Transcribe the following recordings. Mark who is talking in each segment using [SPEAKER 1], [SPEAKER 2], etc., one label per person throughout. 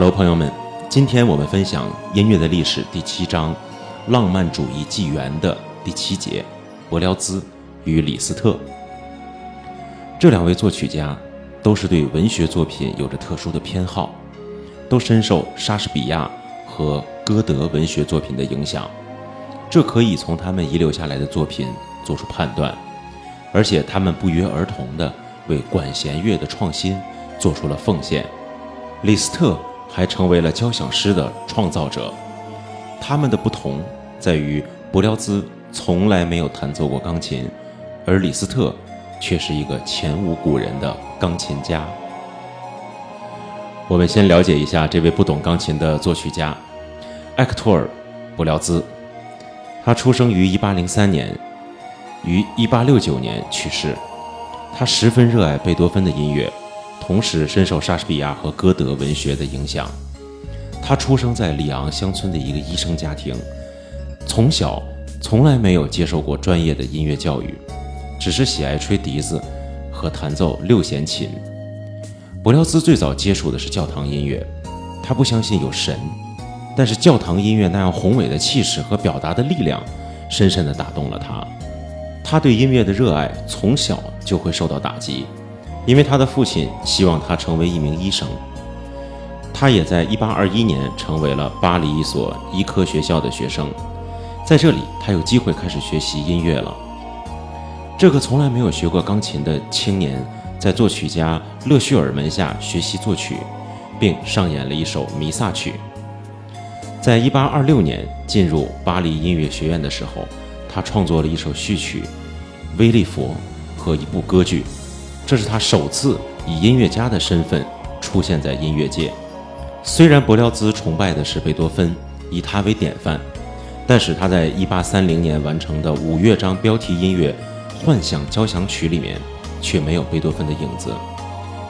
[SPEAKER 1] Hello，朋友们，今天我们分享音乐的历史第七章，浪漫主义纪元的第七节，柏辽兹与李斯特。这两位作曲家都是对文学作品有着特殊的偏好，都深受莎士比亚和歌德文学作品的影响，这可以从他们遗留下来的作品做出判断，而且他们不约而同地为管弦乐的创新做出了奉献。李斯特。还成为了交响诗的创造者。他们的不同在于，柏辽兹从来没有弹奏过钢琴，而李斯特却是一个前无古人的钢琴家。我们先了解一下这位不懂钢琴的作曲家埃克托尔·柏辽兹。他出生于1803年，于1869年去世。他十分热爱贝多芬的音乐。同时深受莎士比亚和歌德文学的影响，他出生在里昂乡村的一个医生家庭，从小从来没有接受过专业的音乐教育，只是喜爱吹笛子和弹奏六弦琴。伯辽兹最早接触的是教堂音乐，他不相信有神，但是教堂音乐那样宏伟的气势和表达的力量，深深地打动了他。他对音乐的热爱从小就会受到打击。因为他的父亲希望他成为一名医生，他也在1821年成为了巴黎一所医科学校的学生，在这里他有机会开始学习音乐了。这个从来没有学过钢琴的青年，在作曲家勒叙尔门下学习作曲，并上演了一首弥撒曲。在1826年进入巴黎音乐学院的时候，他创作了一首序曲《威利佛》和一部歌剧。这是他首次以音乐家的身份出现在音乐界。虽然柏辽兹崇拜的是贝多芬，以他为典范，但是他在1830年完成的五乐章标题音乐《幻想交响曲》里面却没有贝多芬的影子。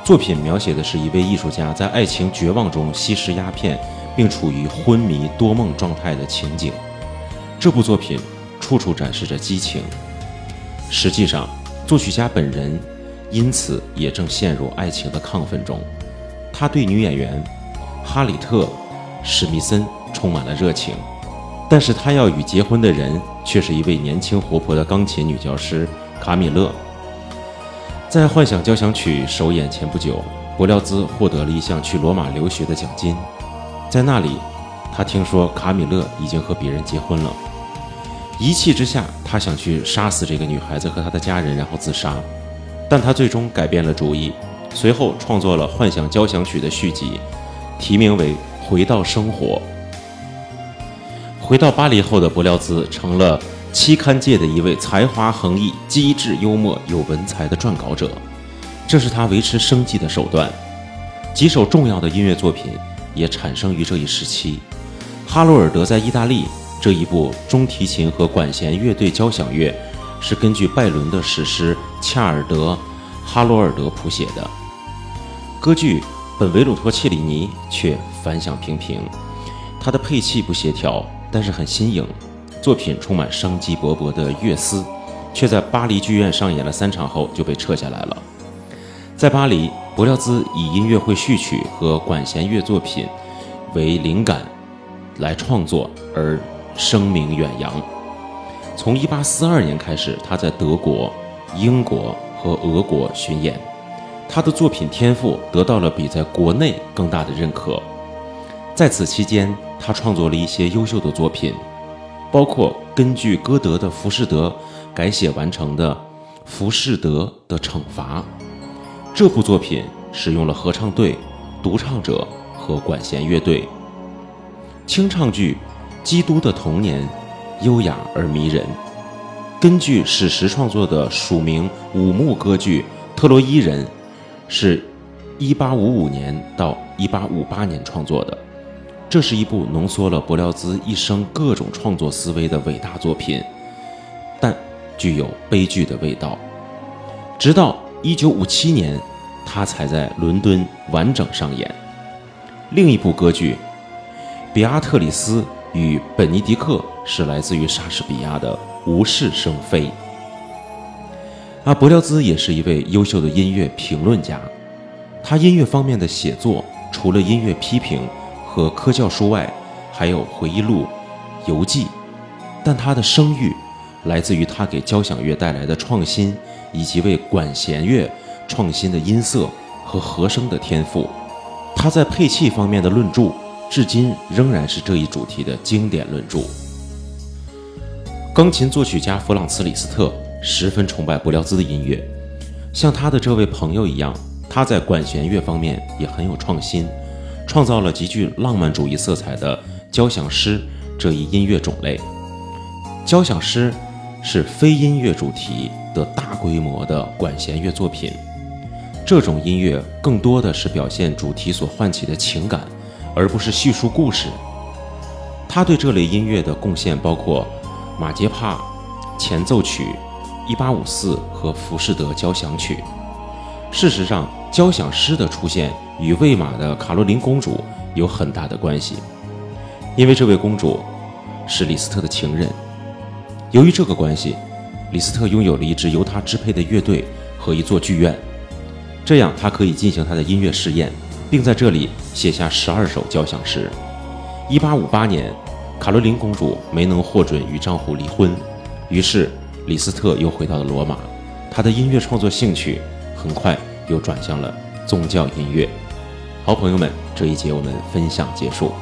[SPEAKER 1] 作品描写的是一位艺术家在爱情绝望中吸食鸦片，并处于昏迷多梦状态的情景。这部作品处处展示着激情。实际上，作曲家本人。因此，也正陷入爱情的亢奋中。他对女演员哈里特·史密森充满了热情，但是他要与结婚的人却是一位年轻活泼的钢琴女教师卡米勒。在《幻想交响曲》首演前不久，柏辽兹获得了一项去罗马留学的奖金。在那里，他听说卡米勒已经和别人结婚了，一气之下，他想去杀死这个女孩子和她的家人，然后自杀。但他最终改变了主意，随后创作了《幻想交响曲》的续集，题名为《回到生活》。回到巴黎后的柏辽兹成了期刊界的一位才华横溢、机智幽默、有文采的撰稿者，这是他维持生计的手段。几首重要的音乐作品也产生于这一时期，《哈罗尔德在意大利》这一部中提琴和管弦乐队交响乐。是根据拜伦的史诗《恰尔德·哈罗尔德》谱写的。歌剧《本维鲁托切里尼》却反响平平，它的配器不协调，但是很新颖。作品充满生机勃勃的乐思，却在巴黎剧院上演了三场后就被撤下来了。在巴黎，柏辽兹以音乐会序曲和管弦乐作品为灵感来创作，而声名远扬。从1842年开始，他在德国、英国和俄国巡演，他的作品天赋得到了比在国内更大的认可。在此期间，他创作了一些优秀的作品，包括根据歌德的《浮士德》改写完成的《浮士德的惩罚》。这部作品使用了合唱队、独唱者和管弦乐队。清唱剧《基督的童年》。优雅而迷人。根据史实创作的署名五幕歌剧《特洛伊人》，是1855年到1858年创作的。这是一部浓缩了柏辽兹一生各种创作思维的伟大作品，但具有悲剧的味道。直到1957年，他才在伦敦完整上演。另一部歌剧《比阿特里斯与本尼迪克》。是来自于莎士比亚的《无事生非》。而柏辽兹也是一位优秀的音乐评论家，他音乐方面的写作除了音乐批评，和科教书外，还有回忆录、游记，但他的声誉来自于他给交响乐带来的创新，以及为管弦乐创新的音色和和声的天赋。他在配器方面的论著，至今仍然是这一主题的经典论著。钢琴作曲家弗朗茨·李斯特十分崇拜布廖兹的音乐，像他的这位朋友一样，他在管弦乐方面也很有创新，创造了极具浪漫主义色彩的交响诗这一音乐种类。交响诗是非音乐主题的大规模的管弦乐作品，这种音乐更多的是表现主题所唤起的情感，而不是叙述故事。他对这类音乐的贡献包括。马杰帕前奏曲、一八五四和浮士德交响曲。事实上，交响诗的出现与魏玛的卡洛琳公主有很大的关系，因为这位公主是李斯特的情人。由于这个关系，李斯特拥有了一支由他支配的乐队和一座剧院，这样他可以进行他的音乐试验，并在这里写下十二首交响诗。一八五八年。卡罗琳公主没能获准与丈夫离婚，于是李斯特又回到了罗马。他的音乐创作兴趣很快又转向了宗教音乐。好朋友们，这一节我们分享结束。